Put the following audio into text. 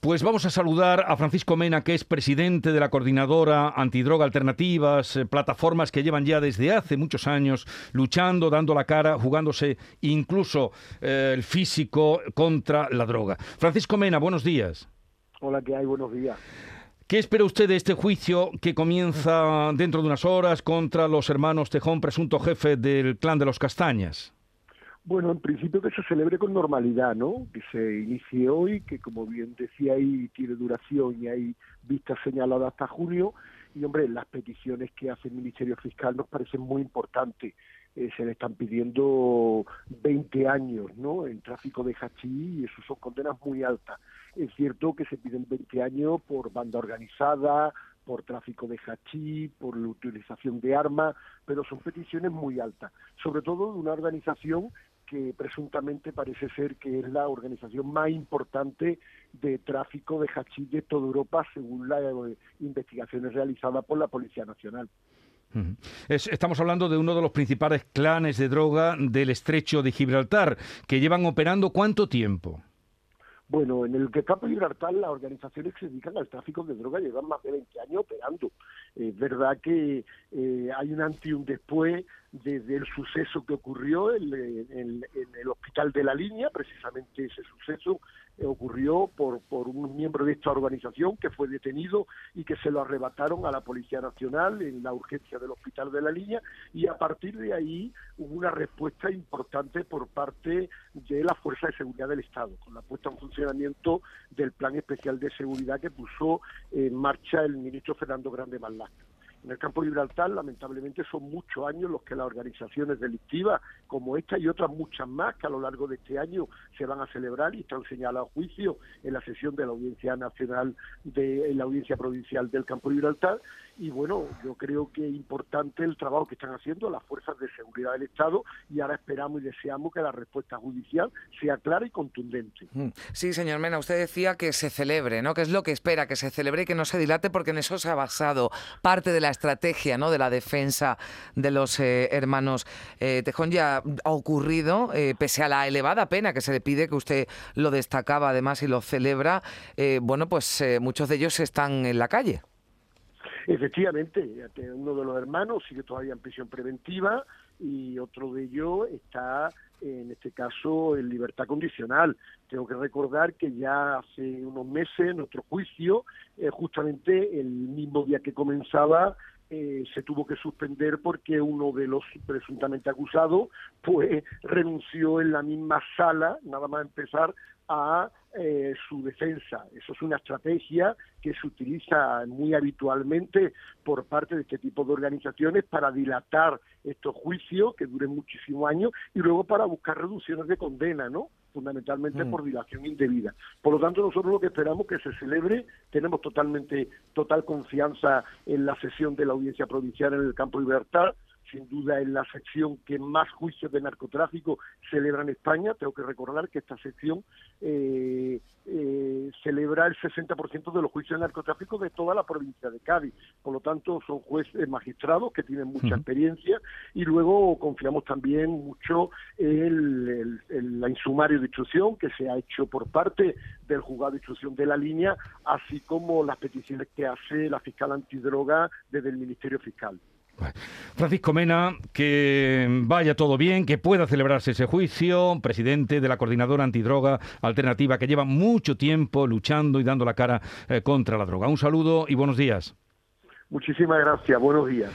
Pues vamos a saludar a Francisco Mena, que es presidente de la coordinadora Antidroga Alternativas, eh, plataformas que llevan ya desde hace muchos años luchando, dando la cara, jugándose incluso eh, el físico contra la droga. Francisco Mena, buenos días. Hola, ¿qué hay? Buenos días. ¿Qué espera usted de este juicio que comienza dentro de unas horas contra los hermanos Tejón, presunto jefe del clan de los Castañas? Bueno, en principio que se celebre con normalidad, ¿no? Que se inicie hoy, que como bien decía ahí, tiene duración y hay vistas señaladas hasta junio. Y hombre, las peticiones que hace el Ministerio Fiscal nos parecen muy importantes. Eh, se le están pidiendo 20 años, ¿no? En tráfico de hachí y eso son condenas muy altas. Es cierto que se piden 20 años por banda organizada, por tráfico de hachí, por la utilización de armas, pero son peticiones muy altas, sobre todo de una organización que presuntamente parece ser que es la organización más importante de tráfico de hachís de toda Europa, según las eh, investigaciones realizadas por la Policía Nacional. estamos hablando de uno de los principales clanes de droga del estrecho de Gibraltar, que llevan operando cuánto tiempo. Bueno, en el campo de Gibraltar las organizaciones que se dedican al tráfico de droga llevan más de 20 años operando. Es verdad que eh, hay un antes y un después desde el suceso que ocurrió en, el hospital de la línea, precisamente ese suceso ocurrió por, por un miembro de esta organización que fue detenido y que se lo arrebataron a la Policía Nacional en la urgencia del hospital de la línea y a partir de ahí hubo una respuesta importante por parte de la Fuerza de Seguridad del Estado, con la puesta en funcionamiento del Plan Especial de Seguridad que puso en marcha el ministro Fernando Grande Marlaska. En el campo de Gibraltar, lamentablemente, son muchos años los que las organizaciones delictivas, como esta y otras muchas más, que a lo largo de este año se van a celebrar y están señaladas a juicio en la sesión de la Audiencia Nacional, de en la Audiencia Provincial del campo de Gibraltar. Y bueno, yo creo que es importante el trabajo que están haciendo las fuerzas de seguridad del Estado y ahora esperamos y deseamos que la respuesta judicial sea clara y contundente. Mm. Sí, señor Mena, usted decía que se celebre, ¿no? Que es lo que espera, que se celebre y que no se dilate, porque en eso se ha basado parte de la estrategia ¿no? de la defensa de los eh, hermanos eh, Tejón. Ya ha ocurrido, eh, pese a la elevada pena que se le pide, que usted lo destacaba además y lo celebra, bueno, pues muchos de ellos están en la calle. Efectivamente, uno de los hermanos sigue todavía en prisión preventiva y otro de ellos está en este caso en libertad condicional. Tengo que recordar que ya hace unos meses nuestro juicio, justamente el mismo día que comenzaba, eh, se tuvo que suspender porque uno de los presuntamente acusados pues renunció en la misma sala, nada más empezar, a eh, su defensa. Eso es una estrategia que se utiliza muy habitualmente por parte de este tipo de organizaciones para dilatar estos juicios que duren muchísimos años y luego para buscar reducciones de condena, ¿no? fundamentalmente mm. por dilación indebida. Por lo tanto, nosotros lo que esperamos que se celebre, tenemos totalmente total confianza en la sesión de la audiencia provincial en el campo de libertad, sin duda es la sección que más juicios de narcotráfico celebra en España. Tengo que recordar que esta sección eh, eh, celebra el 60% de los juicios de narcotráfico de toda la provincia de Cádiz. Por lo tanto, son jueces magistrados que tienen mucha experiencia y luego confiamos también mucho en el, la insumario de instrucción que se ha hecho por parte del juzgado de instrucción de la línea, así como las peticiones que hace la fiscal antidroga desde el Ministerio Fiscal. Francisco Mena, que vaya todo bien, que pueda celebrarse ese juicio, presidente de la Coordinadora Antidroga Alternativa, que lleva mucho tiempo luchando y dando la cara eh, contra la droga. Un saludo y buenos días. Muchísimas gracias, buenos días.